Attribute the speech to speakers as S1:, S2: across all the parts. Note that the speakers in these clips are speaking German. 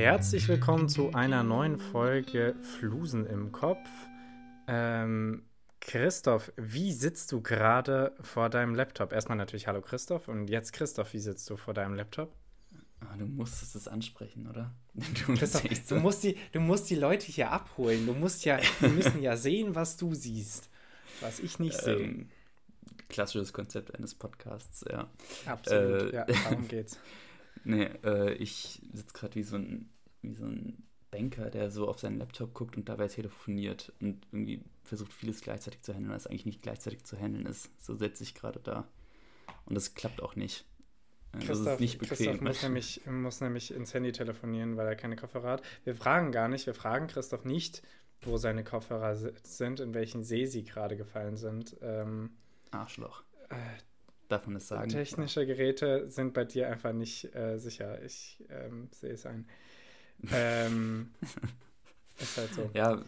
S1: Herzlich willkommen zu einer neuen Folge Flusen im Kopf. Ähm, Christoph, wie sitzt du gerade vor deinem Laptop? Erstmal natürlich Hallo Christoph und jetzt Christoph, wie sitzt du vor deinem Laptop?
S2: Ah, du musstest es ansprechen, oder?
S1: Du, Christoph, du, musst die, du musst die Leute hier abholen. Du musst ja, wir müssen ja sehen, was du siehst, was ich nicht sehe. Ähm,
S2: klassisches Konzept eines Podcasts, ja.
S1: Absolut, äh, ja, darum geht's.
S2: nee, äh, ich sitze gerade wie so ein wie so ein Banker, der so auf seinen Laptop guckt und dabei telefoniert und irgendwie versucht, vieles gleichzeitig zu handeln, was eigentlich nicht gleichzeitig zu handeln ist. So setze ich gerade da. Und das klappt auch nicht.
S1: Christoph, das ist nicht bequem. Christoph muss nämlich, muss nämlich ins Handy telefonieren, weil er keine Kopfhörer hat. Wir fragen gar nicht, wir fragen Christoph nicht, wo seine Kopfhörer sind, in welchen See sie gerade gefallen sind. Ähm,
S2: Arschloch. Äh, Darf man das sagen?
S1: Technische Geräte sind bei dir einfach nicht äh, sicher. Ich ähm, sehe es ein. Ähm,
S2: ist halt so. Ja,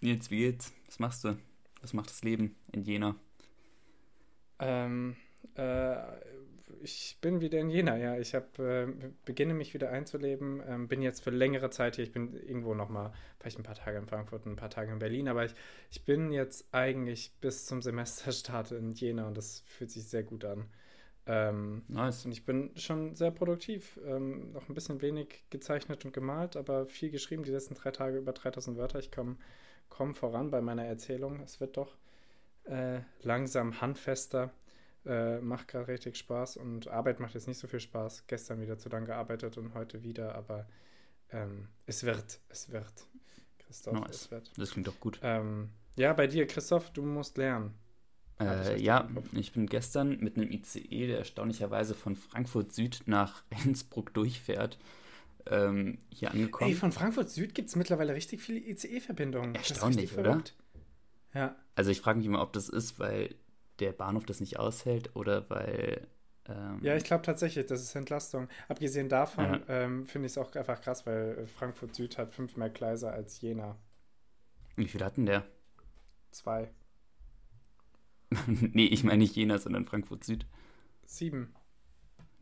S2: Nils, wie geht's? Was machst du? Was macht das Leben in Jena?
S1: Ähm, äh, ich bin wieder in Jena, ja. Ich hab, äh, beginne mich wieder einzuleben. Ähm, bin jetzt für längere Zeit hier. Ich bin irgendwo nochmal, vielleicht ein paar Tage in Frankfurt, ein paar Tage in Berlin. Aber ich, ich bin jetzt eigentlich bis zum Semesterstart in Jena und das fühlt sich sehr gut an. Ähm, nice. Und ich bin schon sehr produktiv. Ähm, noch ein bisschen wenig gezeichnet und gemalt, aber viel geschrieben. Die letzten drei Tage über 3000 Wörter. Ich komme komm voran bei meiner Erzählung. Es wird doch äh, langsam handfester. Äh, macht gerade richtig Spaß und Arbeit macht jetzt nicht so viel Spaß. Gestern wieder zu lang gearbeitet und heute wieder, aber ähm, es wird, es wird.
S2: Christoph, nice. es wird. Das klingt doch gut.
S1: Ähm, ja, bei dir, Christoph, du musst lernen.
S2: Äh, ja, ich bin gestern mit einem ICE, der erstaunlicherweise von Frankfurt Süd nach Innsbruck durchfährt, ähm, hier angekommen. Ey,
S1: von Frankfurt Süd gibt es mittlerweile richtig viele ICE-Verbindungen.
S2: Erstaunlich, oder? Ja. Also ich frage mich immer, ob das ist, weil der Bahnhof das nicht aushält oder weil.
S1: Ähm, ja, ich glaube tatsächlich, das ist Entlastung. Abgesehen davon ja. ähm, finde ich es auch einfach krass, weil Frankfurt Süd hat fünf mehr Gleise als Jena.
S2: Wie viel hatten der?
S1: Zwei.
S2: nee, ich meine nicht Jena, sondern Frankfurt Süd.
S1: Sieben.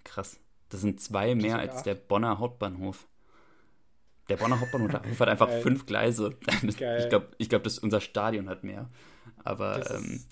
S2: Krass. Das sind zwei mehr als acht. der Bonner Hauptbahnhof. Der Bonner Hauptbahnhof hat einfach Geil. fünf Gleise. Geil. Ich glaube, ich glaub, unser Stadion hat mehr. Aber ähm,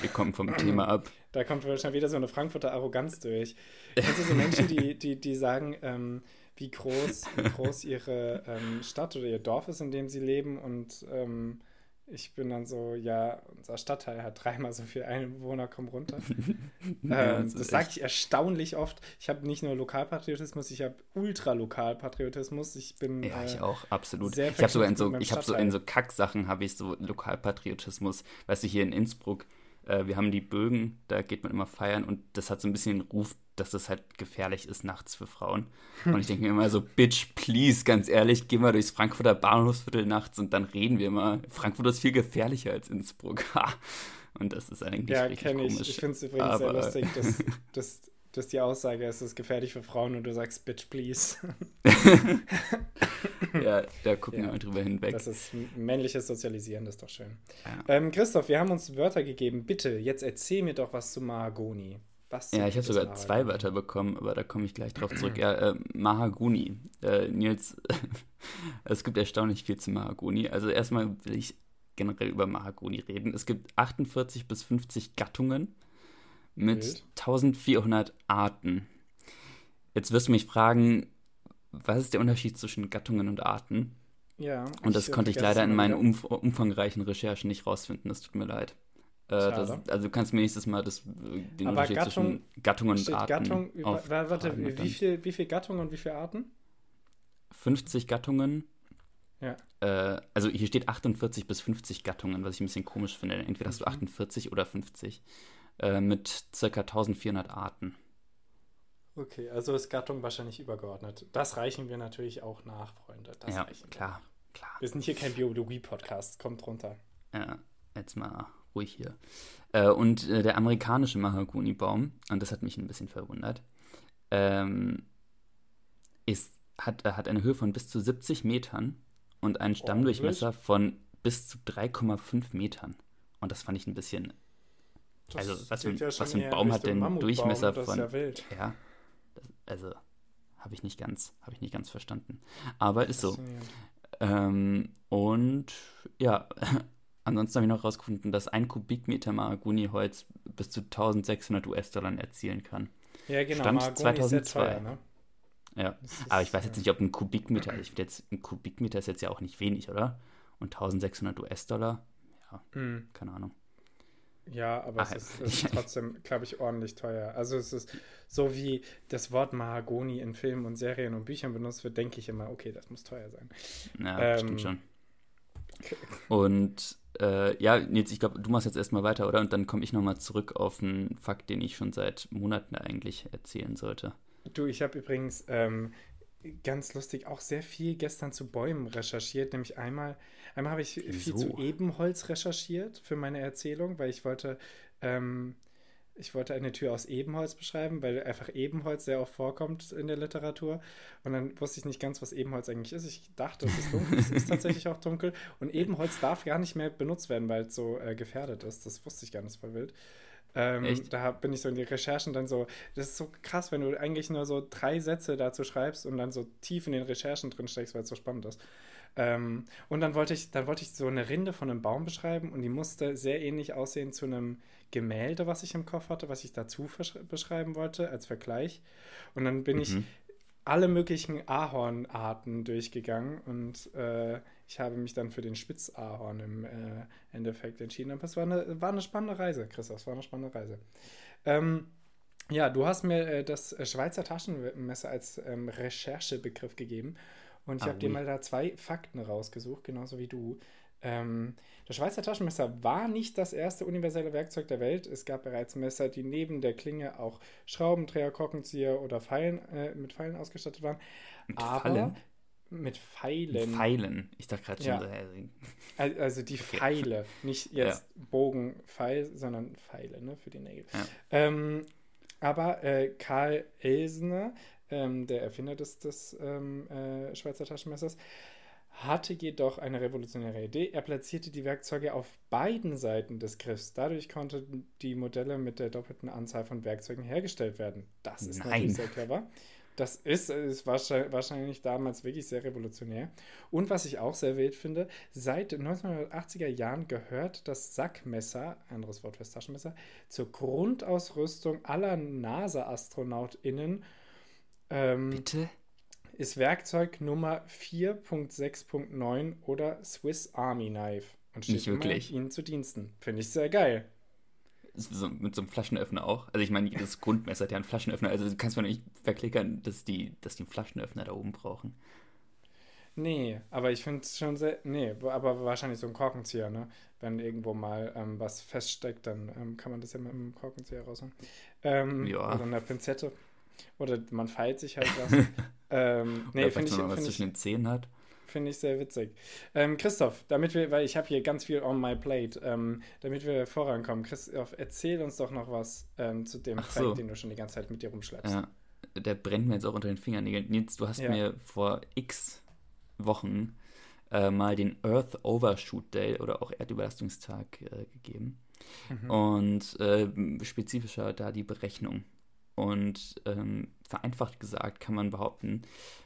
S2: wir kommen vom Thema ab.
S1: Da kommt wahrscheinlich wieder so eine Frankfurter Arroganz durch. Kennst du so Menschen, die, die, die sagen, ähm, wie, groß, wie groß ihre ähm, Stadt oder ihr Dorf ist, in dem sie leben und ähm, ich bin dann so, ja, unser Stadtteil hat dreimal so viele Einwohner, komm runter. ja, ähm, das sage ich erstaunlich oft. Ich habe nicht nur Lokalpatriotismus, ich habe Ultralokalpatriotismus. Ich bin.
S2: Ja, ich äh, auch, absolut. ich habe sogar in so, ich habe so in so Kacksachen habe ich so Lokalpatriotismus. Weißt du, hier in Innsbruck, äh, wir haben die Bögen, da geht man immer feiern und das hat so ein bisschen den Ruf, dass das halt gefährlich ist nachts für Frauen. Und ich denke mir immer so, Bitch, please, ganz ehrlich, geh mal durchs Frankfurter Bahnhofsviertel nachts und dann reden wir mal. Frankfurt ist viel gefährlicher als Innsbruck. und das ist eigentlich ja, richtig komisch.
S1: Ich, ich finde es übrigens Aber, sehr lustig, dass, dass, dass die Aussage ist, es ist gefährlich für Frauen und du sagst, Bitch, please.
S2: ja, da gucken ja, wir drüber hinweg.
S1: Das ist männliches Sozialisieren, das ist doch schön. Ja. Ähm, Christoph, wir haben uns Wörter gegeben. Bitte, jetzt erzähl mir doch was zu Mahagoni.
S2: Was ja, ich habe sogar Mahagoni? zwei Wörter bekommen, aber da komme ich gleich drauf zurück. Ja, äh, Mahagoni. Äh, Nils, es gibt erstaunlich viel zu Mahagoni. Also erstmal will ich generell über Mahagoni reden. Es gibt 48 bis 50 Gattungen mit Wild. 1400 Arten. Jetzt wirst du mich fragen, was ist der Unterschied zwischen Gattungen und Arten? Ja. Und das konnte ich leider in meinen umf umfangreichen Recherchen nicht rausfinden. Das tut mir leid. Äh, das, also du kannst mir nächstes Mal das, äh, den
S1: Aber Unterschied Gattung, zwischen Gattungen und Arten. Gattung über, warte, wie viel, wie viel Gattungen und wie viele Arten?
S2: 50 Gattungen. Ja. Äh, also hier steht 48 bis 50 Gattungen, was ich ein bisschen komisch finde. Entweder hast du 48 mhm. oder 50. Äh, mit ca. 1400 Arten.
S1: Okay, also ist Gattung wahrscheinlich übergeordnet. Das reichen wir natürlich auch nach, Freunde. Das
S2: ja, klar, klar.
S1: Wir sind hier kein Biologie-Podcast. Kommt runter.
S2: Ja, jetzt mal ruhig hier. Äh, und äh, der amerikanische Mahagoni-Baum, und das hat mich ein bisschen verwundert, ähm, ist, hat, hat eine Höhe von bis zu 70 Metern und einen Stammdurchmesser von bis zu 3,5 Metern. Und das fand ich ein bisschen. Das also, was für, ja was für ein Baum hat denn Durchmesser von. Ja, ja das, also habe ich nicht ganz, habe ich nicht ganz verstanden. Aber ist so. Ähm, und ja, ansonsten habe ich noch herausgefunden, dass ein Kubikmeter Mahagoni-Holz bis zu 1600 US-Dollar erzielen kann.
S1: Ja, genau.
S2: Stand
S1: Mahagoni
S2: 2002.
S1: Ist sehr teuer, ne?
S2: Ja,
S1: Das ist,
S2: aber ich weiß jetzt
S1: äh,
S2: nicht, ob ein Kubikmeter, ich jetzt, ein Kubikmeter ist jetzt ja auch nicht wenig, oder? Und 1600 US-Dollar, ja,
S1: hm.
S2: keine Ahnung.
S1: Ja, aber
S2: Ah,
S1: es ist, es ist trotzdem, glaube ich, ordentlich teuer. Also es ist so wie das Wort Mahagoni in Filmen und Serien und Büchern benutzt wird, denke ich immer, okay, das muss teuer sein.
S2: Ja,
S1: Ähm,
S2: stimmt schon. Und äh, ja, Nils, ich glaube, du machst jetzt erstmal weiter, oder? Und dann komme ich nochmal zurück auf einen Fakt, den ich schon seit Monaten eigentlich erzählen sollte.
S1: Du, ich habe übrigens ähm, ganz lustig auch sehr viel gestern zu Bäumen recherchiert. Nämlich einmal, einmal habe ich viel
S2: Wieso?
S1: zu Ebenholz recherchiert für meine Erzählung, weil ich wollte, ähm, ich wollte eine Tür aus Ebenholz beschreiben, weil einfach Ebenholz sehr oft vorkommt in der Literatur. Und dann wusste ich nicht ganz, was Ebenholz eigentlich ist. Ich dachte, es ist dunkel. es ist tatsächlich auch dunkel. Und Ebenholz darf gar nicht mehr benutzt werden, weil es so äh, gefährdet ist. Das wusste ich gar nicht, voll wild. Ähm, da bin ich so in die Recherchen dann so, das ist so krass, wenn du eigentlich nur so drei Sätze dazu schreibst und dann so tief in den Recherchen drin steckst, weil es so spannend ist. Ähm, und dann wollte ich, dann wollte ich so eine Rinde von einem Baum beschreiben und die musste sehr ähnlich aussehen zu einem Gemälde, was ich im Kopf hatte, was ich dazu beschreiben wollte als Vergleich. Und dann bin ich
S2: Mhm.
S1: alle möglichen Ahornarten durchgegangen und äh, ich habe mich dann für den Spitzahorn im äh, Endeffekt entschieden. Aber es war eine, war eine spannende Reise, Christoph, es war eine spannende Reise. Ähm, ja, du hast mir äh, das Schweizer Taschenmesser als ähm, Recherchebegriff gegeben und ich
S2: Ah,
S1: habe dir mal da zwei Fakten rausgesucht, genauso wie du. Ähm, das Schweizer Taschenmesser war nicht das erste universelle Werkzeug der Welt. Es gab bereits Messer, die neben der Klinge auch Schraubendreher, Korkenzieher oder Pfeilen, äh, mit Pfeilen ausgestattet waren.
S2: Mit
S1: Aber
S2: Fallen?
S1: Mit Pfeilen.
S2: Pfeilen. Ich dachte gerade schon,
S1: Ja.
S2: so, hä,
S1: Al- Also die
S2: Okay.
S1: Pfeile, nicht jetzt Bogen, Pfeil, sondern Pfeile ne, für die Nägel.
S2: Ja.
S1: Ähm, aber äh, Karl Elsner, ähm, der Erfinder des, des ähm, äh, Schweizer Taschenmessers, hatte jedoch eine revolutionäre Idee. Er platzierte die Werkzeuge auf beiden Seiten des Griffs. Dadurch konnten die Modelle mit der doppelten Anzahl von Werkzeugen hergestellt werden. Das ist
S2: Nein.
S1: natürlich sehr clever. Das ist, ist wahrscheinlich, wahrscheinlich damals wirklich sehr revolutionär. Und was ich auch sehr wild finde, seit 1980er Jahren gehört das Sackmesser, anderes Wort fürs Taschenmesser, zur Grundausrüstung aller NASA-AstronautInnen. Ähm,
S2: Bitte?
S1: ist Werkzeug Nummer 4.6.9 oder Swiss Army Knife und steht
S2: Nicht wirklich.
S1: Ihnen zu Diensten. Finde ich sehr geil.
S2: So, mit so einem Flaschenöffner auch. Also ich meine, jedes Grundmesser hat ja einen Flaschenöffner. Also du kannst mir nicht verklickern, dass die, dass die einen Flaschenöffner da oben brauchen.
S1: Nee, aber ich finde es schon sehr. Nee, aber wahrscheinlich so ein Korkenzieher, ne? Wenn irgendwo mal ähm, was feststeckt, dann ähm, kann man das ja mit einem Korkenzieher rausholen. Ähm,
S2: Ja.
S1: Oder einer Pinzette. Oder man feilt sich halt was. ähm, nee,
S2: Oder
S1: finde ich,
S2: man was zwischen den Zähnen hat.
S1: Find ich sehr witzig. Ähm, Christoph, damit wir, weil ich habe hier ganz viel on my plate, ähm, damit wir vorankommen. Christoph, erzähl uns doch noch was ähm, zu dem
S2: Ach
S1: Fact,
S2: so.
S1: den du schon die ganze Zeit mit dir rumschleppst.
S2: Ja, der brennt mir jetzt auch unter den Fingernägeln. Nils, du hast
S1: Ja.
S2: mir vor x Wochen äh, mal den Earth Overshoot Day oder auch Erdüberlastungstag äh, gegeben.
S1: Mhm.
S2: Und äh, spezifischer da die Berechnung. Und ähm, vereinfacht gesagt kann man behaupten,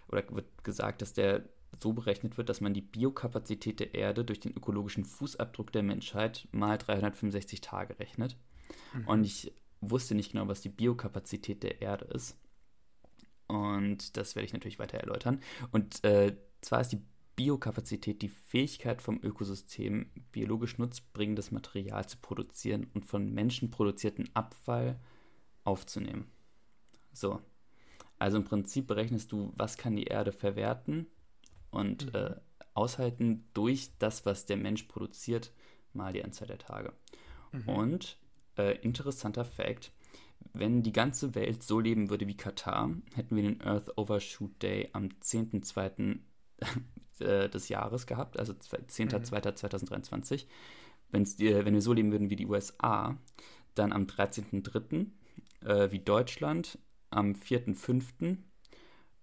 S2: oder wird gesagt, dass der so berechnet wird, dass man die Biokapazität der Erde durch den ökologischen Fußabdruck der Menschheit mal 365 Tage rechnet.
S1: Mhm.
S2: Und ich wusste nicht genau, was die Biokapazität der Erde ist. Und das werde ich natürlich weiter erläutern. Und äh, zwar ist die Biokapazität die Fähigkeit vom Ökosystem, biologisch nutzbringendes Material zu produzieren und von Menschen produzierten Abfall aufzunehmen. So. Also im Prinzip berechnest du, was kann die Erde verwerten und
S1: Mhm.
S2: äh, aushalten durch das, was der Mensch produziert, mal die Anzahl der Tage.
S1: Mhm.
S2: Und äh, interessanter Fact: Wenn die ganze Welt so leben würde wie Katar, hätten wir den Earth Overshoot Day am 10.2. äh, des Jahres gehabt, also zwei- 10.2.2023. Wenn's, die- wenn wir so leben würden wie die USA, dann am 13.3. Äh, wie Deutschland, am 4.5.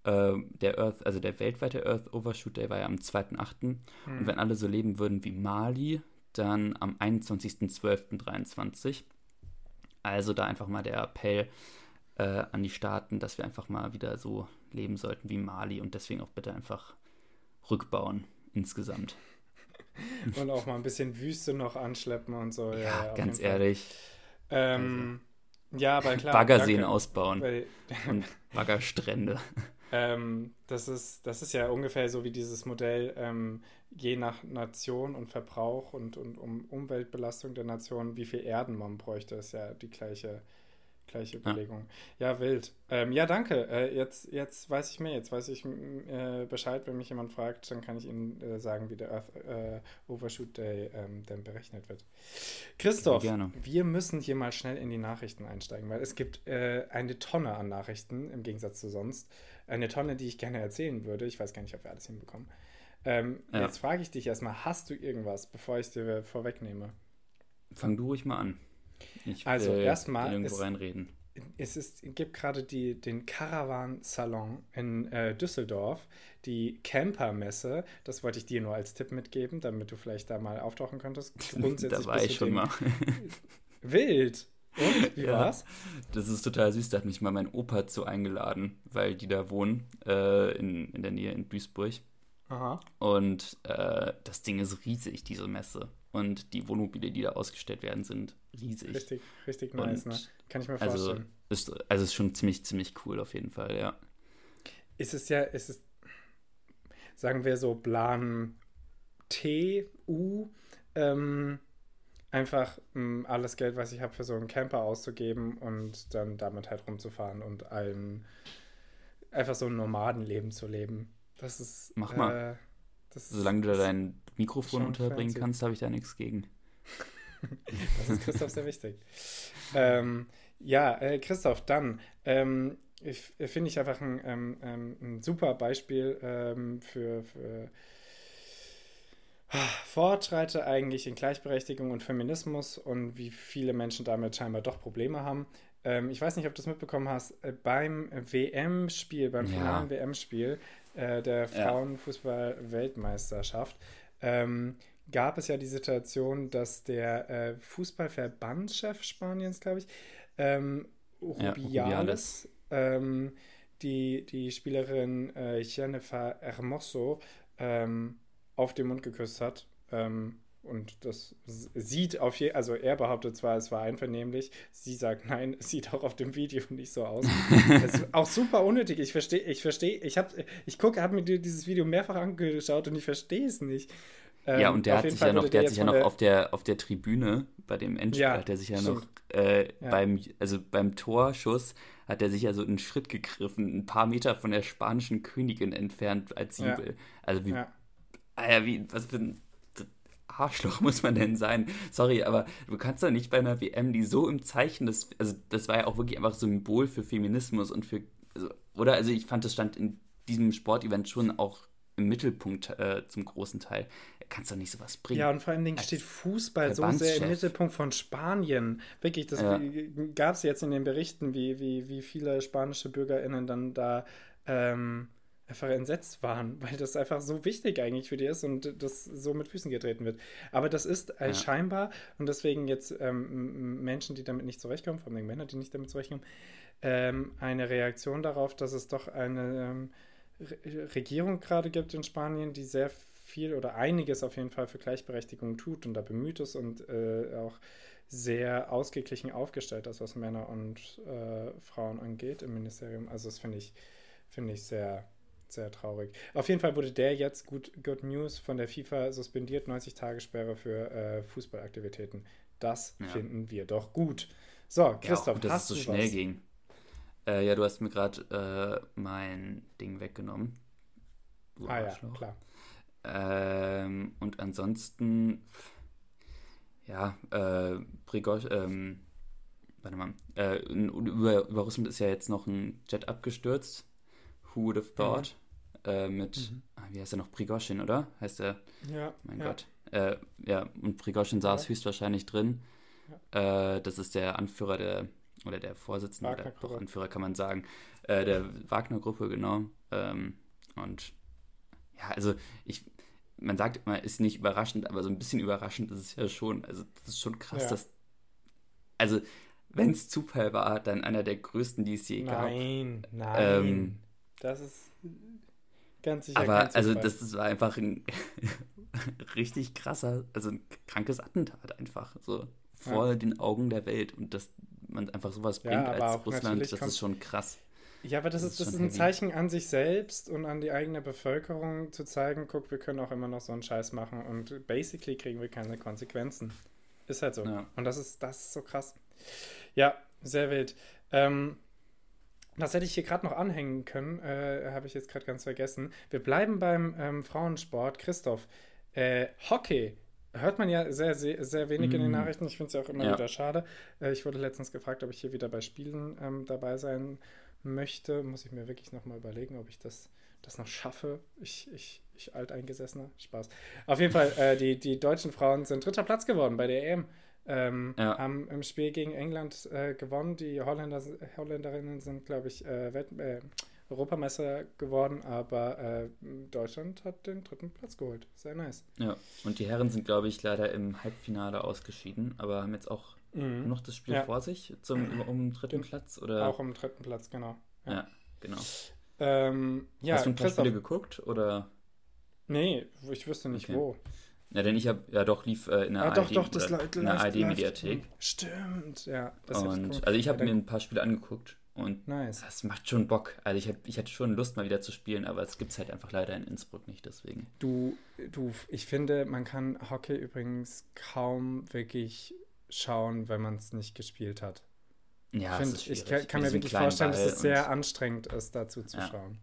S2: Äh, der Earth, also der weltweite Earth Overshoot Day war ja am 2.8.
S1: Mhm.
S2: Und wenn alle so leben würden wie Mali, dann am 21.12.23. Also da einfach mal der Appell, äh, an die Staaten, dass wir einfach mal wieder so leben sollten wie Mali und deswegen auch bitte einfach rückbauen insgesamt.
S1: Und auch mal ein bisschen Wüste noch anschleppen und so.
S2: Ja, ja ganz ehrlich.
S1: Ähm, also. Ja, aber klar.
S2: Baggerseen ausbauen und Baggerstrände.
S1: Ähm, das, ist, das ist ja ungefähr so wie dieses Modell, ähm, je nach Nation und Verbrauch und, und um Umweltbelastung der Nation, wie viel Erden man bräuchte, ist ja die gleiche, gleiche Überlegung. Ja, ja wild. Ähm, ja, danke. Äh, jetzt, jetzt weiß ich mehr. Jetzt weiß ich äh, Bescheid, wenn mich jemand fragt, dann kann ich Ihnen äh, sagen, wie der Earth äh, Overshoot Day ähm, denn berechnet wird. Christoph, wir müssen hier mal schnell in die Nachrichten einsteigen, weil es gibt äh, eine Tonne an Nachrichten im Gegensatz zu sonst eine Tonne, die ich gerne erzählen würde. Ich weiß gar nicht, ob wir alles hinbekommen. Ähm, ja. Jetzt frage ich dich erstmal, hast du irgendwas, bevor ich es dir vorwegnehme?
S2: Fang du ruhig mal an.
S1: Ich will also erstmal
S2: irgendwo es, reinreden.
S1: Es ist, gibt gerade den Caravan-Salon in äh, Düsseldorf, die Camper-Messe. Das wollte ich dir nur als Tipp mitgeben, damit du vielleicht da mal auftauchen könntest.
S2: Grundsätzlich da war ich schon mal.
S1: Wild. Und? Wie ja, war's?
S2: Das ist total süß. Da hat mich mal mein Opa zu eingeladen, weil die da wohnen, äh, in, in der Nähe in Duisburg.
S1: Aha.
S2: Und äh, das Ding ist riesig, diese Messe. Und die Wohnmobile, die da ausgestellt werden, sind riesig.
S1: Richtig, richtig nice, Und, ne? Kann ich mir also vorstellen.
S2: Also ist, also ist schon ziemlich, ziemlich cool auf jeden Fall, ja.
S1: Ist es ja, ist es, sagen wir so, Plan T, U, ähm, einfach mh, hm, alles Geld, was ich habe, für so einen Camper auszugeben und dann damit halt rumzufahren und ein einfach so ein Nomadenleben zu leben. Das ist.
S2: Mach mal. Äh, das Solange du da dein Mikrofon unterbringen fancy. kannst, habe ich da nichts gegen.
S1: das ist Christoph sehr wichtig. ähm, ja, äh, Christoph, dann ähm, finde ich einfach ein, ähm, ähm, ein super Beispiel ähm, für, für Fortschritte eigentlich in Gleichberechtigung und Feminismus und wie viele Menschen damit scheinbar doch Probleme haben. Ähm, ich weiß nicht, ob du es mitbekommen hast, äh, beim WM-Spiel, beim finalen ja. WM-Spiel äh, der Frauenfußball-Weltmeisterschaft ähm, gab es ja die Situation, dass der äh, Fußballverbandschef Spaniens, glaube ich, ähm, Rubiales, ja, ähm, die, die Spielerin äh, Jennifer Hermoso ähm, auf den Mund geküsst hat. Ähm, und das sieht auf jeden also er behauptet zwar, es war einvernehmlich, sie sagt, nein, es sieht auch auf dem Video nicht so aus. das ist auch super unnötig. Ich verstehe, ich verstehe, ich habe, ich gucke, habe mir dieses Video mehrfach angeschaut und ich verstehe es nicht.
S2: Ähm, ja, und der hat sich Fall ja noch, der hat sich ja noch auf der, auf der Tribüne bei dem Endspiel, ja, hat er sich ja stimmt. noch äh, ja. beim, also beim Torschuss hat er sich ja so einen Schritt gegriffen, ein paar Meter von der spanischen Königin entfernt als Jubel. Ja. Also wie Alter, wie, was für ein Arschloch muss man denn sein? Sorry, aber du kannst doch nicht bei einer WM, die so im Zeichen des, also das war ja auch wirklich einfach Symbol für Feminismus und für, also, oder? Also ich fand, das stand in diesem Sportevent schon auch im Mittelpunkt äh, zum großen Teil. Kannst doch nicht sowas bringen.
S1: Ja, und vor allen Dingen steht Fußball so sehr im Mittelpunkt von Spanien. Wirklich, das ja. gab es jetzt in den Berichten, wie, wie, wie viele spanische BürgerInnen dann da ähm, einfach entsetzt waren, weil das einfach so wichtig eigentlich für die ist und das so mit Füßen getreten wird. Aber das ist ja. scheinbar, und deswegen jetzt ähm, Menschen, die damit nicht zurechtkommen, vor allem Männer, die nicht damit zurechtkommen, ähm, eine Reaktion darauf, dass es doch eine ähm, Re Regierung gerade gibt in Spanien, die sehr viel oder einiges auf jeden Fall für Gleichberechtigung tut und da bemüht ist und äh, auch sehr ausgeglichen aufgestellt ist, was Männer und äh, Frauen angeht im Ministerium. Also das finde ich, finde ich sehr sehr traurig. Auf jeden Fall wurde der jetzt, gut, Good News, von der FIFA suspendiert, 90 Tage Sperre für äh, Fußballaktivitäten. Das ja. finden wir doch gut. So, Christoph, ja, gut, dass hast es so schnell was? ging.
S2: Äh, ja, du hast mir gerade äh, mein Ding weggenommen.
S1: Du ah ja, klar.
S2: Ähm, und ansonsten, ja, äh, Prigosch, ähm, warte mal, äh, über, über Russland ist ja jetzt noch ein Jet abgestürzt Who Would Have Thought? Mhm. Äh, mit, mhm. Ah, wie heißt er noch? Prigoschin, oder? Heißt er?
S1: Ja.
S2: Mein
S1: ja.
S2: Gott. Äh, ja, und Prigoschin saß ja. höchstwahrscheinlich drin. Ja. Äh, das ist der Anführer der, oder der Vorsitzende, oder doch Anführer kann man sagen, äh, der Wagner-Gruppe, genau. Ähm, und ja, also ich, man sagt immer, ist nicht überraschend, aber so ein bisschen überraschend ist es ja schon. Also das ist schon krass, dass, also wenn es Zufall war, dann einer der größten, die es je
S1: nein,
S2: gab.
S1: Nein, nein.
S2: Ähm,
S1: das ist ganz sicher.
S2: Aber also das, war einfach ein richtig krasser, also ein krankes Attentat einfach. So vor ja. den Augen der Welt. Und dass man einfach sowas bringt ja, als Russland, das ist schon krass.
S1: Ja, aber das, das ist, das ist ein heavy. Zeichen an sich selbst und an die eigene Bevölkerung zu zeigen, guck, wir können auch immer noch so einen Scheiß machen und basically kriegen wir keine Konsequenzen. Ist halt so. Ja. Und das ist, das ist so krass. Ja, sehr wild. Ähm, das hätte ich hier gerade noch anhängen können, äh, habe ich jetzt gerade ganz vergessen. Wir bleiben beim ähm, Frauensport. Christoph, äh, Hockey hört man ja sehr, sehr, sehr wenig mm. in den mhm. Nachrichten. Ich finde es ja auch immer ja. wieder schade. Äh, ich wurde letztens gefragt, ob ich hier wieder bei Spielen ähm, dabei sein möchte. Muss ich mir wirklich nochmal überlegen, ob ich das, das noch schaffe. Ich, ich, ich alteingesessener. Spaß. Auf jeden Fall, äh, die, die deutschen Frauen sind dritter Platz geworden bei der EM. Ähm, ja. Haben im Spiel gegen England äh, gewonnen. Die Holländer, Holländerinnen sind, glaube ich, äh, äh, Europameister geworden, aber äh, Deutschland hat den dritten Platz geholt. Sehr nice.
S2: Ja, und die Herren sind, glaube ich, leider im Halbfinale ausgeschieden, aber haben jetzt auch mhm. noch das Spiel ja. vor sich zum, um den dritten Platz? Oder?
S1: Auch um den dritten Platz, genau.
S2: Ja, ja genau.
S1: Ähm,
S2: Hast du ein paar Spiele geguckt? Oder?
S1: Nee, ich wüsste nicht okay. wo.
S2: Ja, denn ich habe, ja doch, lief äh, in der
S1: ah, ARD, doch, doch, das
S2: in der ARD-Mediathek.
S1: Stimmt, ja.
S2: und, cool. Also ich habe mir ein paar Spiele angeguckt und
S1: nice.
S2: das macht schon Bock. Also ich, hab, ich hatte schon Lust, mal wieder zu spielen, aber es gibt es halt einfach leider in Innsbruck nicht, deswegen.
S1: Du, du, ich finde, man kann Hockey übrigens kaum wirklich schauen, wenn man es nicht gespielt hat.
S2: Ja,
S1: ich, find, ich kann, kann mir wirklich vorstellen, dass es sehr anstrengend ist, dazu zu ja. schauen.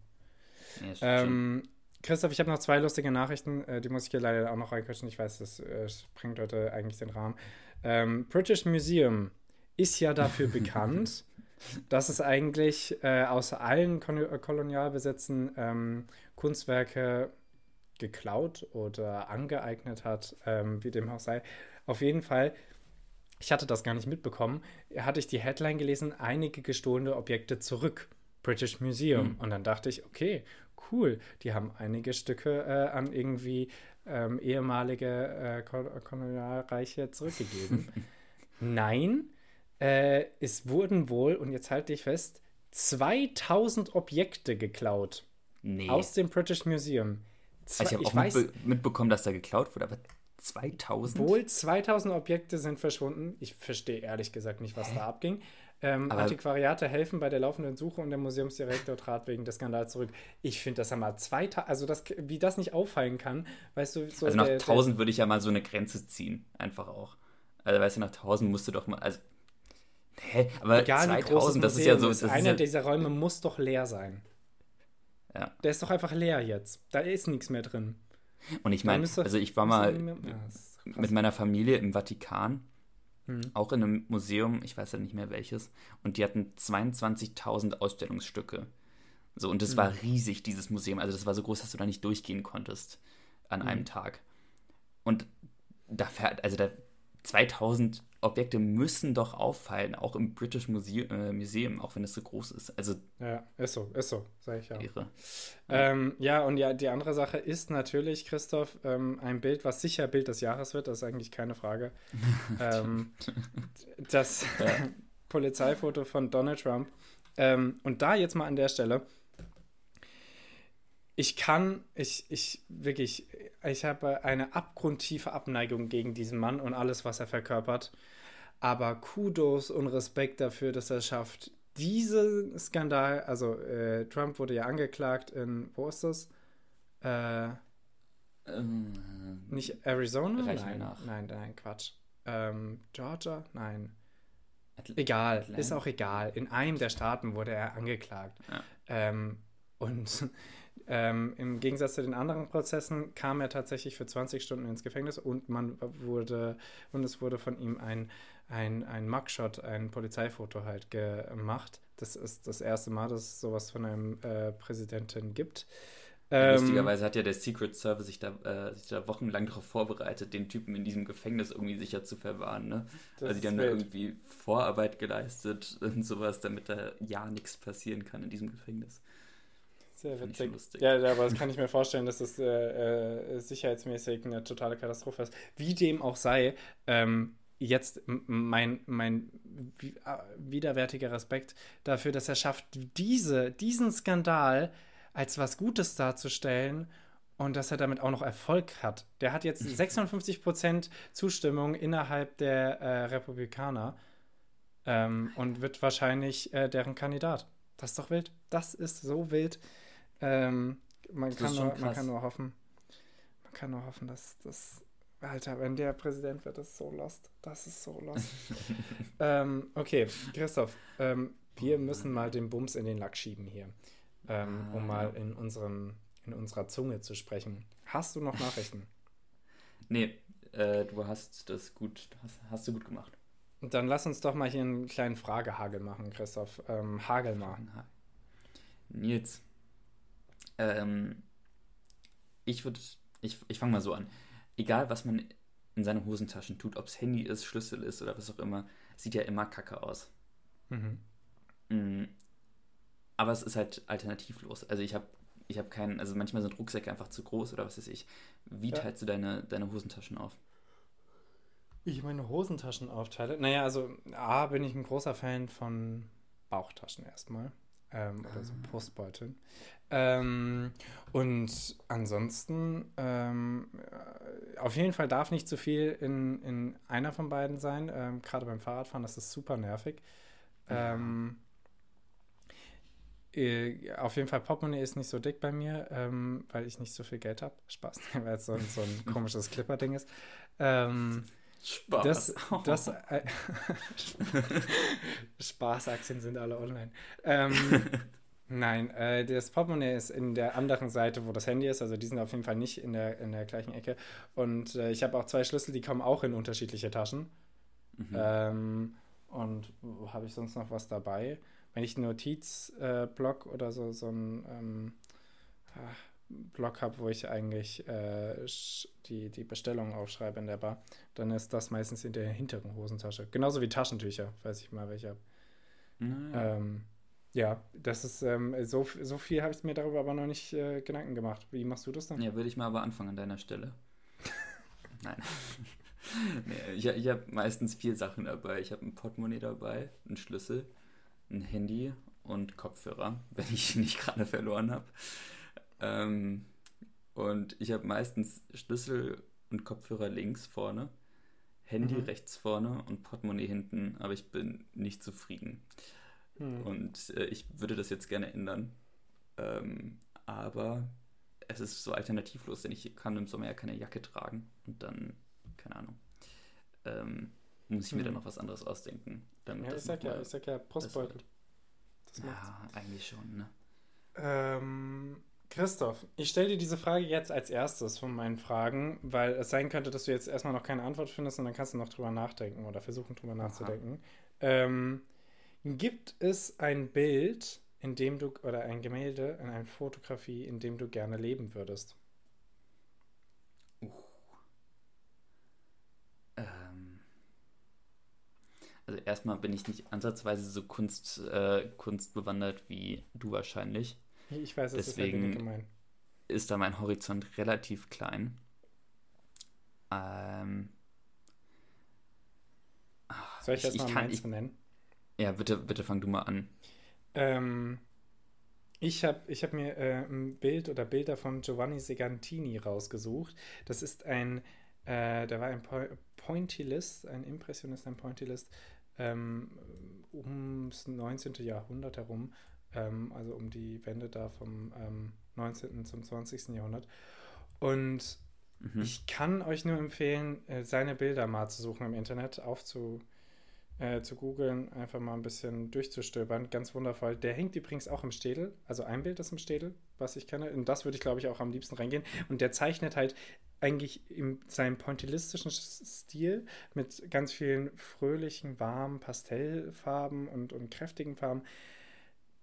S1: Ja, ähm, Christoph, ich habe noch zwei lustige Nachrichten, äh, die muss ich hier leider auch noch reinquetschen. Ich weiß, das äh, sprengt heute eigentlich den Rahmen. Ähm, British Museum ist ja dafür bekannt, dass es eigentlich äh, außer allen Kon äh, Kolonialbesitzen ähm, Kunstwerke geklaut oder angeeignet hat, ähm, wie dem auch sei. Auf jeden Fall, ich hatte das gar nicht mitbekommen, hatte ich die Headline gelesen, einige gestohlene Objekte zurück. British Museum. Mhm. Und dann dachte ich, okay, cool, die haben einige Stücke äh, an irgendwie ähm, ehemalige äh, Kolonialreiche zurückgegeben. Nein, äh, es wurden wohl, und jetzt halte ich fest, 2000 Objekte geklaut.
S2: Nee.
S1: Aus dem British Museum.
S2: Zwei, also ich habe auch weiß, mitbe mitbekommen, dass da geklaut wurde, aber 2000?
S1: Wohl 2000 Objekte sind verschwunden. Ich verstehe ehrlich gesagt nicht, was Hä? da abging. Ähm, Antiquariate helfen bei der laufenden Suche und der Museumsdirektor trat wegen des Skandals zurück. Ich finde das einmal zwei also das, wie das nicht auffallen kann, weißt du,
S2: so Also nach der, 1000 würde ich ja mal so eine Grenze ziehen, einfach auch. Also weißt du, nach 1000 musst du doch mal, also Hä? Aber Egal, 2000, das ist ja so.
S1: Ist, einer ja, dieser Räume muss doch leer sein.
S2: Ja.
S1: Der ist doch einfach leer jetzt. Da ist nichts mehr drin.
S2: Und ich meine, also ich war mal ja, mit meiner Familie im Vatikan Mhm. Auch in einem Museum, ich weiß ja nicht mehr welches, und die hatten 22.000 Ausstellungsstücke. So, und das mhm. war riesig, dieses Museum. Also, das war so groß, dass du da nicht durchgehen konntest an mhm. einem Tag. Und da fährt, also da 2000 Objekte müssen doch auffallen, auch im British Museum, äh, Museum, auch wenn es so groß ist. Also
S1: ja, ist so, ist so, sage ich ja.
S2: Irre.
S1: Ähm, ja, und ja, die andere Sache ist natürlich, Christoph, ähm, ein Bild, was sicher Bild des Jahres wird, das ist eigentlich keine Frage. ähm, das. Polizeifoto von Donald Trump. Ähm, und da jetzt mal an der Stelle, ich kann, ich, ich wirklich, ich habe eine abgrundtiefe Abneigung gegen diesen Mann und alles, was er verkörpert. Aber Kudos und Respekt dafür, dass er schafft, diesen Skandal, also äh, Trump wurde ja angeklagt in, wo ist das? Äh, ähm, nicht Arizona? Nein, nein, nein, Quatsch. Ähm, Georgia? Nein. Atl egal, Atlanta. ist auch egal. In einem der Staaten wurde er angeklagt. Ja. Ähm, und ähm, Im Gegensatz zu den anderen Prozessen kam er tatsächlich für 20 Stunden ins Gefängnis und man wurde und es wurde von ihm ein, ein, ein Mugshot, ein Polizeifoto halt gemacht. Das ist das erste Mal, dass es sowas von einem äh, Präsidenten gibt.
S2: Ja, ähm, lustigerweise hat ja der Secret Service sich da, äh, sich da wochenlang darauf vorbereitet, den Typen in diesem Gefängnis irgendwie sicher zu verwahren. Ne? Also die haben da irgendwie Vorarbeit geleistet und sowas, damit da ja nichts passieren kann in diesem Gefängnis.
S1: Sehr witzig. Ja, aber das kann ich mir vorstellen, dass das äh, äh, sicherheitsmäßig eine totale Katastrophe ist. Wie dem auch sei, ähm, jetzt mein, mein äh, widerwärtiger Respekt dafür, dass er schafft, diese, diesen Skandal als was Gutes darzustellen und dass er damit auch noch Erfolg hat. Der hat jetzt 56% Zustimmung innerhalb der äh, Republikaner ähm, und wird wahrscheinlich äh, deren Kandidat. Das ist doch wild. Das ist so wild. Ähm, man, kann nur, man kann nur hoffen. Man kann nur hoffen, dass das. Alter, wenn der Präsident wird, ist so lost. Das ist so lost. ähm, okay, Christoph, ähm, wir müssen mal den Bums in den Lack schieben hier. Ähm, um ah, mal in, unserem, in unserer Zunge zu sprechen. Hast du noch Nachrichten?
S2: nee, äh, du hast das gut, hast, hast du gut gemacht.
S1: Dann lass uns doch mal hier einen kleinen Fragehagel machen, Christoph. Ähm, Hagel mal.
S2: Nils, ähm, ich würde, ich, ich fange mal so an. Egal, was man in seine Hosentaschen tut, ob es Handy ist, Schlüssel ist oder was auch immer, sieht ja immer kacke aus. Mhm. Mm, aber es ist halt alternativlos. Also ich habe ich hab keinen, also manchmal sind Rucksäcke einfach zu groß oder was weiß ich. Wie ja. teilst du deine, deine Hosentaschen auf?
S1: Ich meine Hosentaschen aufteile. Naja, also A bin ich ein großer Fan von Bauchtaschen erstmal. Ähm, oder so. Brustbeuteln. Ähm, und ansonsten, ähm, auf jeden Fall darf nicht zu viel in, in einer von beiden sein. Ähm, Gerade beim Fahrradfahren, das ist super nervig. Ja. Ähm, äh, auf jeden Fall, Portemonnaie ist nicht so dick bei mir, ähm, weil ich nicht so viel Geld habe. Spaß, weil es so, so ein komisches Clipper-Ding ist. Spaß. Das, das, äh, Spaßaktien sind alle online. Ähm, nein, äh, das Portemonnaie ist in der anderen Seite, wo das Handy ist. Also die sind auf jeden Fall nicht in der, in der gleichen Ecke. Und äh, ich habe auch zwei Schlüssel, die kommen auch in unterschiedliche Taschen. Mhm. Ähm, und habe ich sonst noch was dabei? Wenn ich einen Notizblock oder so, so ein ähm, ah, Blog habe, wo ich eigentlich äh, die, die Bestellung aufschreibe in der Bar, dann ist das meistens in der hinteren Hosentasche. Genauso wie Taschentücher, weiß ich mal, welche habe. Naja. Ähm, ja, das ist ähm, so, so viel habe ich mir darüber aber noch nicht äh, Gedanken gemacht. Wie machst du das dann?
S2: Ja, würde ich mal aber anfangen an deiner Stelle. Nein. nee, ich ich habe meistens vier Sachen dabei. Ich habe ein Portemonnaie dabei, einen Schlüssel, ein Handy und Kopfhörer, wenn ich nicht gerade verloren habe. Ähm, und ich habe meistens Schlüssel und Kopfhörer links vorne, Handy mhm. rechts vorne und Portemonnaie hinten, aber ich bin nicht zufrieden. Mhm. Und äh, ich würde das jetzt gerne ändern. Ähm, aber es ist so alternativlos, denn ich kann im Sommer ja keine Jacke tragen und dann, keine Ahnung, ähm, muss ich mir mhm. dann noch was anderes ausdenken.
S1: Damit ja, ich sag ja, ich sag ja Postbeutel.
S2: ja, eigentlich schon, ne?
S1: Ähm, Christoph, ich stelle dir diese Frage jetzt als erstes von meinen Fragen, weil es sein könnte, dass du jetzt erstmal noch keine Antwort findest und dann kannst du noch drüber nachdenken oder versuchen drüber nachzudenken. Ähm, gibt es ein Bild, in dem du, oder ein Gemälde, eine Fotografie, in dem du gerne leben würdest? Uh.
S2: Ähm. Also erstmal bin ich nicht ansatzweise so Kunst, äh, kunstbewandert wie du wahrscheinlich.
S1: Ich weiß,
S2: es Deswegen ist, gemein. ist da mein Horizont relativ klein. Ähm,
S1: Soll ich, ich erstmal meins ich, nennen?
S2: Ja, bitte, bitte fang du mal an.
S1: Ähm, ich habe ich hab mir äh, ein Bild oder Bilder von Giovanni Segantini rausgesucht. Das ist ein, äh, der war ein po Pointillist, ein Impressionist, ein Pointillist ähm, ums 19. Jahrhundert herum ähm, also um die Wende da vom ähm, 19. zum 20. Jahrhundert. Und mhm. ich kann euch nur empfehlen, äh, seine Bilder mal zu suchen im Internet, aufzu, äh, zu googeln, einfach mal ein bisschen durchzustöbern. Ganz wundervoll. Der hängt übrigens auch im Städel, also ein Bild ist im Städel, was ich kenne. Und das würde ich, glaube ich, auch am liebsten reingehen. Und der zeichnet halt eigentlich in seinem pointillistischen Stil mit ganz vielen fröhlichen, warmen Pastellfarben und, und kräftigen Farben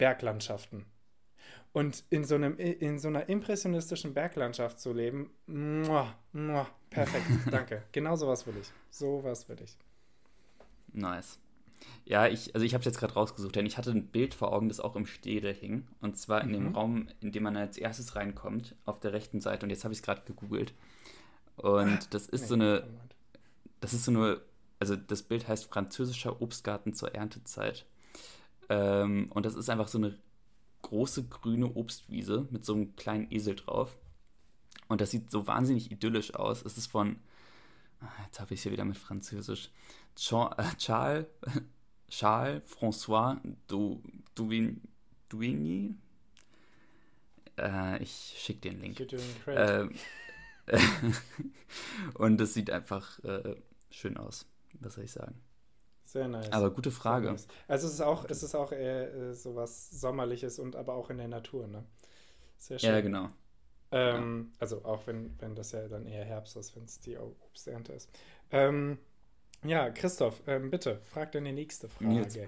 S1: Berglandschaften. Und in so, einem, in so einer impressionistischen Berglandschaft zu leben, muah, muah, perfekt, danke. Genau sowas will ich. Sowas will ich.
S2: Nice. Ja, ich, also ich habe es jetzt gerade rausgesucht, denn ich hatte ein Bild vor Augen, das auch im Städel hing. Und zwar in mhm. dem Raum, in dem man als erstes reinkommt, auf der rechten Seite. Und jetzt habe ich es gerade gegoogelt. Und das ist so eine, das ist so eine also das Bild heißt Französischer Obstgarten zur Erntezeit. Ähm, und das ist einfach so eine große grüne Obstwiese mit so einem kleinen Esel drauf. Und das sieht so wahnsinnig idyllisch aus. Es ist von, ah, jetzt habe ich es hier wieder mit Französisch, äh, Charles, Charles François Duvigny. Äh, ich schicke den Link. Äh, und es sieht einfach äh, schön aus, was soll ich sagen.
S1: Sehr nice.
S2: Aber gute Frage.
S1: Nice. Also es ist auch, es ist auch eher äh, sowas Sommerliches und aber auch in der Natur, ne?
S2: Sehr schön. Ja, genau.
S1: Ähm, ja. Also auch wenn, wenn das ja dann eher Herbst ist, wenn es die Obsternte ist. Ähm, ja, Christoph, ähm, bitte, frag deine nächste Frage. Nils.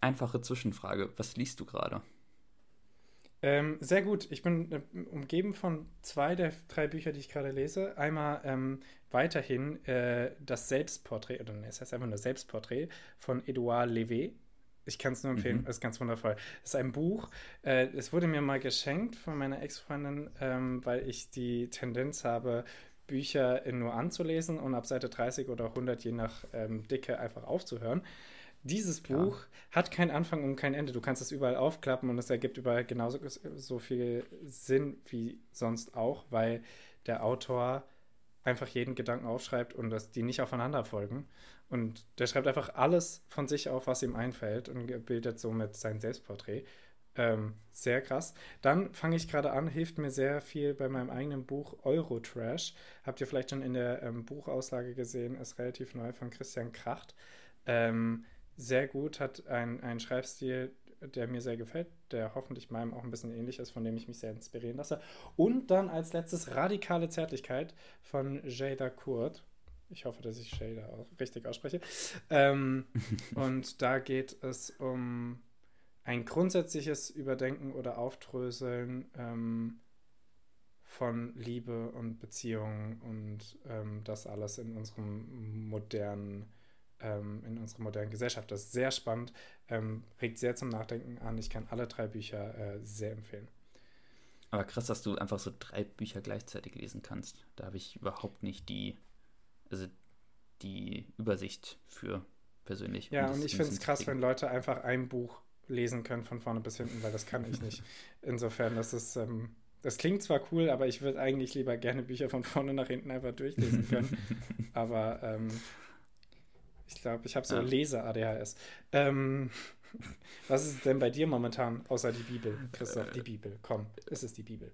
S2: Einfache Zwischenfrage. Was liest du gerade?
S1: Ähm, sehr gut. Ich bin äh, umgeben von zwei der drei Bücher, die ich gerade lese. Einmal ähm, weiterhin äh, das Selbstporträt, oder nee, es heißt einfach nur Selbstporträt von Edouard Levé. Ich kann es nur empfehlen, mhm. ist ganz wundervoll. Es ist ein Buch, äh, es wurde mir mal geschenkt von meiner Ex-Freundin, ähm, weil ich die Tendenz habe, Bücher nur anzulesen und ab Seite 30 oder 100 je nach ähm, Dicke einfach aufzuhören. Dieses Klar. Buch hat keinen Anfang und kein Ende. Du kannst es überall aufklappen und es ergibt überall genauso so viel Sinn wie sonst auch, weil der Autor einfach jeden Gedanken aufschreibt und dass die nicht aufeinander folgen. Und der schreibt einfach alles von sich auf, was ihm einfällt und bildet somit sein Selbstporträt. Ähm, sehr krass. Dann fange ich gerade an, hilft mir sehr viel bei meinem eigenen Buch Eurotrash. Habt ihr vielleicht schon in der ähm, Buchauslage gesehen, ist relativ neu von Christian Kracht. Ähm, sehr gut, hat einen Schreibstil, der mir sehr gefällt, der hoffentlich meinem auch ein bisschen ähnlich ist, von dem ich mich sehr inspirieren lasse. Und dann als letztes Radikale Zärtlichkeit von Jada Kurt. Ich hoffe, dass ich Jada auch richtig ausspreche. Ähm, und da geht es um ein grundsätzliches Überdenken oder Aufdröseln ähm, von Liebe und Beziehungen und ähm, das alles in unserem modernen ähm, in unserer modernen Gesellschaft. Das ist sehr spannend, ähm, regt sehr zum Nachdenken an. Ich kann alle drei Bücher äh, sehr empfehlen.
S2: Aber krass, dass du einfach so drei Bücher gleichzeitig lesen kannst. Da habe ich überhaupt nicht die, also die Übersicht für persönlich.
S1: Ja, und, und ich finde es krass, wenn Leute einfach ein Buch lesen können von vorne bis hinten, weil das kann ich nicht. Insofern, das ist, ähm, das klingt zwar cool, aber ich würde eigentlich lieber gerne Bücher von vorne nach hinten einfach durchlesen können. aber ähm, ich glaube, ich habe so ja. Leser-ADHS. Ähm, was ist denn bei dir momentan, außer die Bibel, Christoph? Die äh, Bibel, komm, ist es die Bibel?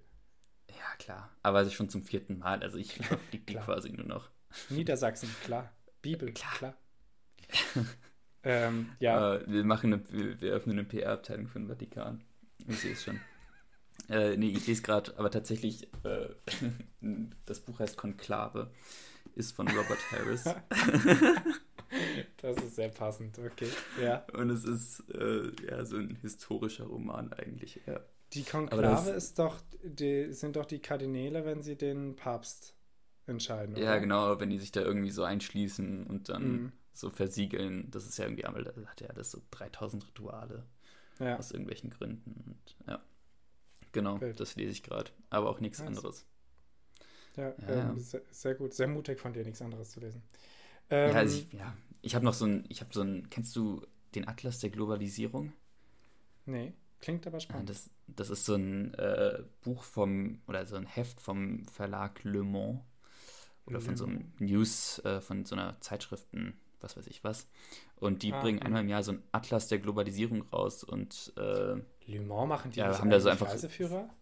S2: Ja, klar. Aber also schon zum vierten Mal. Also ich verfliege die quasi nur noch.
S1: Niedersachsen, klar. Bibel, klar. klar.
S2: ähm, ja. Äh, wir, machen eine, wir, wir öffnen eine PR-Abteilung für den Vatikan. Ich sehe es schon. Äh, nee, ich lese gerade, aber tatsächlich, äh, das Buch heißt Konklave, ist von Robert Harris.
S1: Das ist sehr passend, okay. Ja.
S2: Und es ist äh, ja so ein historischer Roman eigentlich. Ja.
S1: Die Konklave ist doch, die, sind doch die Kardinäle, wenn sie den Papst entscheiden.
S2: Oder? Ja, genau, wenn die sich da irgendwie so einschließen und dann mhm. so versiegeln. Das ist ja irgendwie einmal, da hat ja das so 3000 Rituale ja. aus irgendwelchen Gründen. Und, ja. Genau, Bild. das lese ich gerade. Aber auch nichts nice. anderes.
S1: Ja, ja, ähm, sehr, sehr, gut. Sehr mutig von dir, nichts anderes zu lesen.
S2: Ähm, ja, also ich, ja, ich habe noch so ein, ich habe so ein, kennst du den Atlas der Globalisierung?
S1: Nee, klingt aber spannend.
S2: Das, das ist so ein äh, Buch vom, oder so ein Heft vom Verlag Le Mans oder von so einem News, äh, von so einer Zeitschriften, was weiß ich was. Und die ah, bringen einmal im Jahr so ein Atlas der Globalisierung raus und äh,
S1: Le Mans machen die
S2: ja, haben da so einfach
S1: Reiseführer?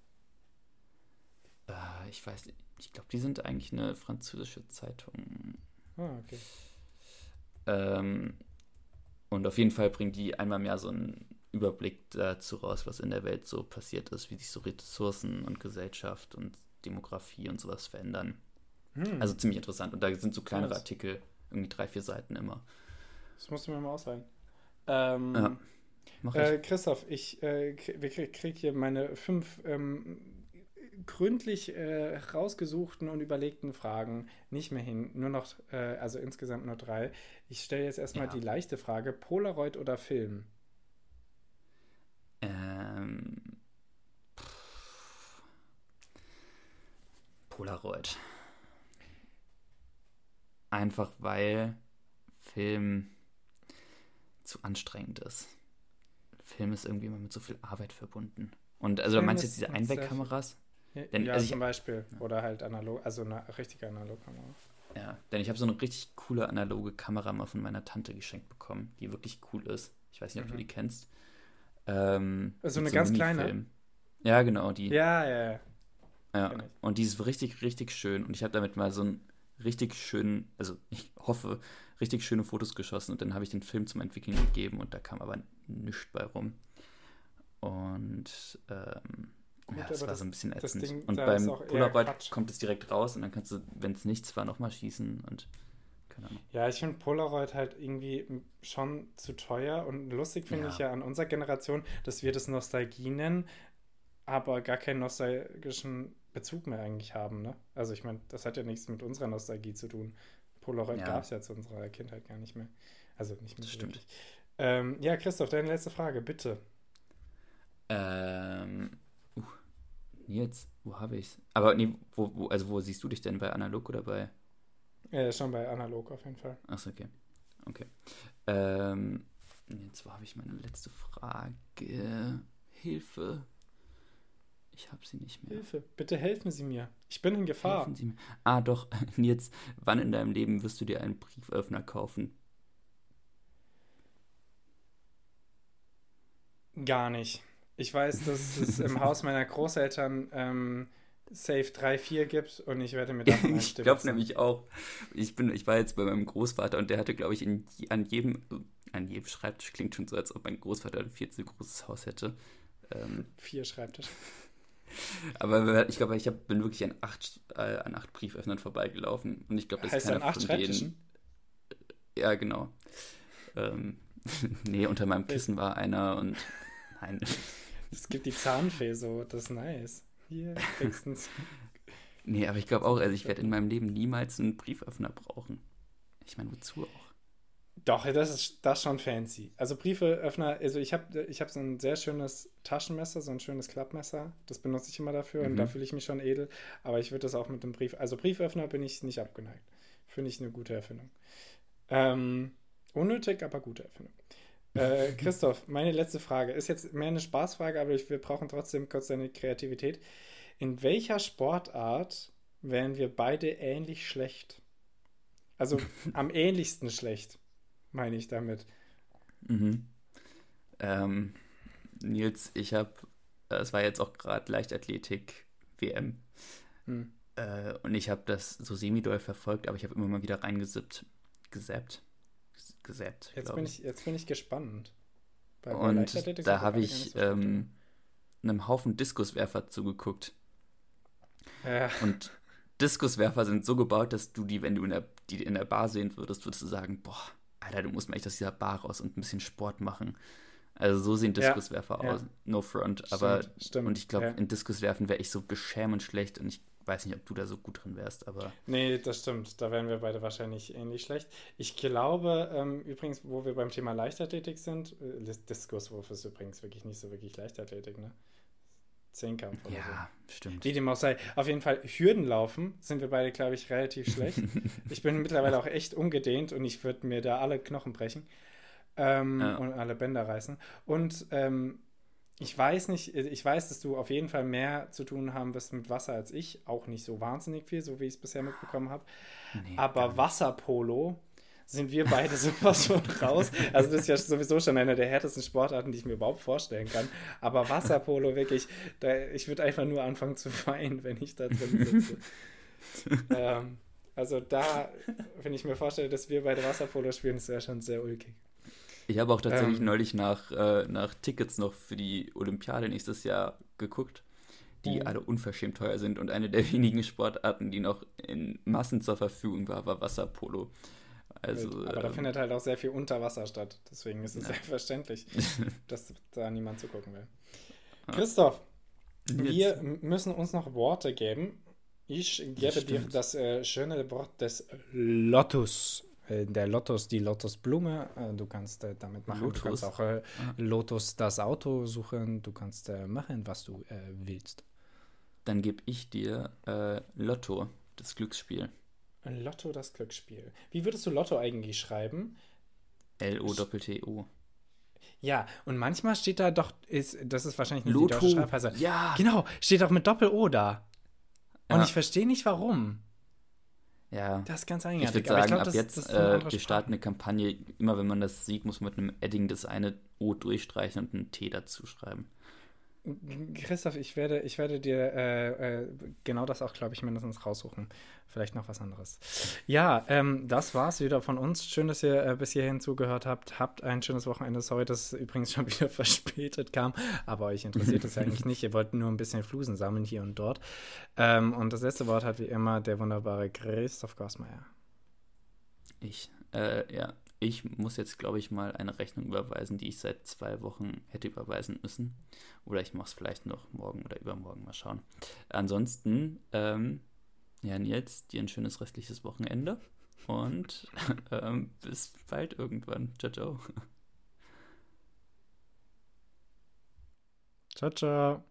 S2: Äh, ich weiß, ich glaube, die sind eigentlich eine französische Zeitung.
S1: Ah, okay.
S2: Ähm, und auf jeden Fall bringt die einmal mehr so einen Überblick dazu raus, was in der Welt so passiert ist, wie sich so Ressourcen und Gesellschaft und Demografie und sowas verändern. Hm. Also ziemlich interessant. Und da sind so kleinere Artikel, irgendwie drei, vier Seiten immer.
S1: Das musst du mir mal ausleihen. Ähm, ja, mach ich. Äh, Christoph, ich äh, krieg, krieg hier meine fünf ähm, gründlich äh, rausgesuchten und überlegten Fragen nicht mehr hin. Nur noch, äh, also insgesamt nur drei. Ich stelle jetzt erstmal ja. die leichte Frage: Polaroid oder Film?
S2: Ähm. Polaroid. einfach weil Film zu anstrengend ist. Film ist irgendwie immer mit so viel Arbeit verbunden. Und also Film meinst du jetzt diese Einwegkameras?
S1: Denn, ja, also zum ich, Beispiel. Ja. Oder halt analog, also eine richtige Analogkamera.
S2: Ja, denn ich habe so eine richtig coole analoge Kamera mal von meiner Tante geschenkt bekommen, die wirklich cool ist. Ich weiß nicht, ob mhm. du die kennst. Ähm,
S1: also eine so ganz kleine.
S2: Ja, genau, die.
S1: Ja, ja,
S2: ja. Ja, und die ist richtig, richtig schön. Und ich habe damit mal so einen richtig schönen, also ich hoffe, richtig schöne Fotos geschossen. Und dann habe ich den Film zum Entwickeln gegeben und da kam aber nichts bei rum. Und ähm, Gut, ja, das war das, so ein bisschen ätzend. Ding, und beim Polaroid kommt es direkt raus und dann kannst du, wenn es nichts war, nochmal schießen und keine Ahnung.
S1: Ja, ich finde Polaroid halt irgendwie schon zu teuer und lustig finde ja. ich ja an unserer Generation, dass wir das Nostalgie nennen, aber gar keinen nostalgischen Bezug mehr eigentlich haben. Ne? Also ich meine, das hat ja nichts mit unserer Nostalgie zu tun. Polaroid ja. gab es ja zu unserer Kindheit gar nicht mehr. Also nicht mehr.
S2: Das stimmt.
S1: Ähm, ja, Christoph, deine letzte Frage, bitte.
S2: Ähm, jetzt, wo habe ich's? Aber nee, wo, wo, also wo siehst du dich denn bei analog oder bei?
S1: Ja, schon bei analog auf jeden Fall.
S2: Achso, okay. Okay. Ähm, jetzt, wo habe ich meine letzte Frage? Hilfe. Ich habe sie nicht mehr.
S1: Hilfe, bitte helfen Sie mir. Ich bin in Gefahr. Helfen Sie mir.
S2: Ah, doch, jetzt, wann in deinem Leben wirst du dir einen Brieföffner kaufen?
S1: Gar nicht. Ich weiß, dass es im Haus meiner Großeltern ähm, Safe 3, 4 gibt und ich werde mir davon
S2: Ich glaube nämlich auch. Ich, bin, ich war jetzt bei meinem Großvater und der hatte, glaube ich, in, an, jedem, an jedem Schreibtisch, klingt schon so, als ob mein Großvater ein viel zu großes Haus hätte.
S1: Ähm, Vier Schreibtische.
S2: Aber ich glaube, ich hab, bin wirklich an acht, äh, an acht Brieföffnern vorbeigelaufen und ich glaube, das heißt ist keiner acht von denen. Ja, genau. Ähm, nee, unter meinem Kissen war einer und nein.
S1: Es gibt die Zahnfee so, das ist nice. Hier, wenigstens.
S2: nee, aber ich glaube auch, also ich werde in meinem Leben niemals einen Brieföffner brauchen. Ich meine, wozu auch?
S1: Doch, das ist das schon fancy. Also Briefeöffner, also ich habe ich hab so ein sehr schönes Taschenmesser, so ein schönes Klappmesser. Das benutze ich immer dafür mhm. und da fühle ich mich schon edel. Aber ich würde das auch mit dem Brief, also Brieföffner bin ich nicht abgeneigt. Finde ich eine gute Erfindung. Ähm, unnötig, aber gute Erfindung. Äh, Christoph, meine letzte Frage ist jetzt mehr eine Spaßfrage, aber ich, wir brauchen trotzdem kurz deine Kreativität. In welcher Sportart wären wir beide ähnlich schlecht? Also am ähnlichsten schlecht meine ich damit.
S2: Mhm. Ähm, Nils, ich habe, äh, es war jetzt auch gerade Leichtathletik WM. Mhm. Äh, und ich habe das so semi-doll verfolgt, aber ich habe immer mal wieder reingesippt, gesappt. Gesappt.
S1: Jetzt bin ich, jetzt bin ich gespannt.
S2: Bei, und da habe ich ähm, einem Haufen Diskuswerfer zugeguckt. Ja. Und Diskuswerfer sind so gebaut, dass du die, wenn du in der, die in der Bar sehen würdest, würdest du sagen, boah, Alter, du musst mal echt aus dieser Bar raus und ein bisschen Sport machen. Also so sehen Diskuswerfer ja, aus. Ja. No front. Aber stimmt, und ich glaube, ja. in Diskuswerfen wäre ich so beschämend schlecht und ich weiß nicht, ob du da so gut drin wärst, aber.
S1: Nee, das stimmt. Da wären wir beide wahrscheinlich ähnlich schlecht. Ich glaube, ähm, übrigens, wo wir beim Thema Leichtathletik sind, äh, Diskuswurf ist übrigens wirklich nicht so wirklich Leichtathletik, ne? Zehnkampf
S2: oder ja, so. stimmt.
S1: Wie dem auch sei. Auf jeden Fall, Hürdenlaufen sind wir beide, glaube ich, relativ schlecht. ich bin mittlerweile auch echt umgedehnt und ich würde mir da alle Knochen brechen ähm, ja. und alle Bänder reißen. Und ähm, ich weiß nicht, ich weiß, dass du auf jeden Fall mehr zu tun haben wirst mit Wasser als ich. Auch nicht so wahnsinnig viel, so wie ich es bisher mitbekommen habe. Nee, Aber Wasserpolo sind wir beide sowas von raus. Also das ist ja sowieso schon einer der härtesten Sportarten, die ich mir überhaupt vorstellen kann. Aber Wasserpolo wirklich, da, ich würde einfach nur anfangen zu weinen, wenn ich da drin sitze. ähm, also da, wenn ich mir vorstelle, dass wir beide Wasserpolo spielen, ist ja schon sehr ulkig.
S2: Ich habe auch tatsächlich ähm, neulich nach, äh, nach Tickets noch für die Olympiade nächstes Jahr geguckt, die mhm. alle unverschämt teuer sind. Und eine der wenigen Sportarten, die noch in Massen zur Verfügung war, war Wasserpolo. Also,
S1: Aber da ähm, findet halt auch sehr viel unter Wasser statt. Deswegen ist es ja. sehr verständlich, dass da niemand zugucken will. Christoph, Jetzt. wir müssen uns noch Worte geben. Ich gebe dir das äh, schöne Wort des Lotus. Äh, der Lotus, die Lotusblume. Äh, du kannst äh, damit machen. Lotus. Du kannst auch äh, ah. Lotus das Auto suchen. Du kannst äh, machen, was du willst.
S2: Dann gebe ich dir Lotto, das Glücksspiel.
S1: Lotto, das Glücksspiel. Wie würdest du Lotto eigentlich schreiben?
S2: L-O-T-T-O.
S1: Ja, und manchmal steht da doch, ist, das ist wahrscheinlich die deutsche Schreibweise.
S2: Ja.
S1: Genau, steht auch mit Doppel-O da. Und
S2: Ja.
S1: ich verstehe nicht warum.
S2: Ja.
S1: Das ist ganz
S2: Ich
S1: eigenartig.
S2: würde sagen,
S1: glaub,
S2: ab
S1: das-
S2: jetzt,
S1: das
S2: äh, wir starten eine Kampagne. Immer wenn man das sieht, muss man mit einem Edding das eine O durchstreichen und ein T dazu schreiben.
S1: Christoph, ich werde, ich werde dir äh, äh, genau das auch, glaube ich, mindestens raussuchen. Vielleicht noch was anderes. Ja, ähm, das war's wieder von uns. Schön, dass ihr äh, bis hierhin zugehört habt. Habt ein schönes Wochenende. Sorry, dass es übrigens schon wieder verspätet kam, aber euch interessiert es eigentlich nicht. Ihr wollt nur ein bisschen Flusen sammeln hier und dort. Ähm, und das letzte Wort hat wie immer der wunderbare Christoph Gossmeier.
S2: Ich, äh, ja, ich muss jetzt, glaube ich, mal eine Rechnung überweisen, die ich seit zwei Wochen hätte überweisen müssen. Oder ich mache es vielleicht noch morgen oder übermorgen mal schauen. Ansonsten, ähm, ja, Nils, dir ein schönes restliches Wochenende und ähm, bis bald irgendwann. Ciao, ciao.
S1: Ciao, ciao.